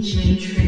坚持。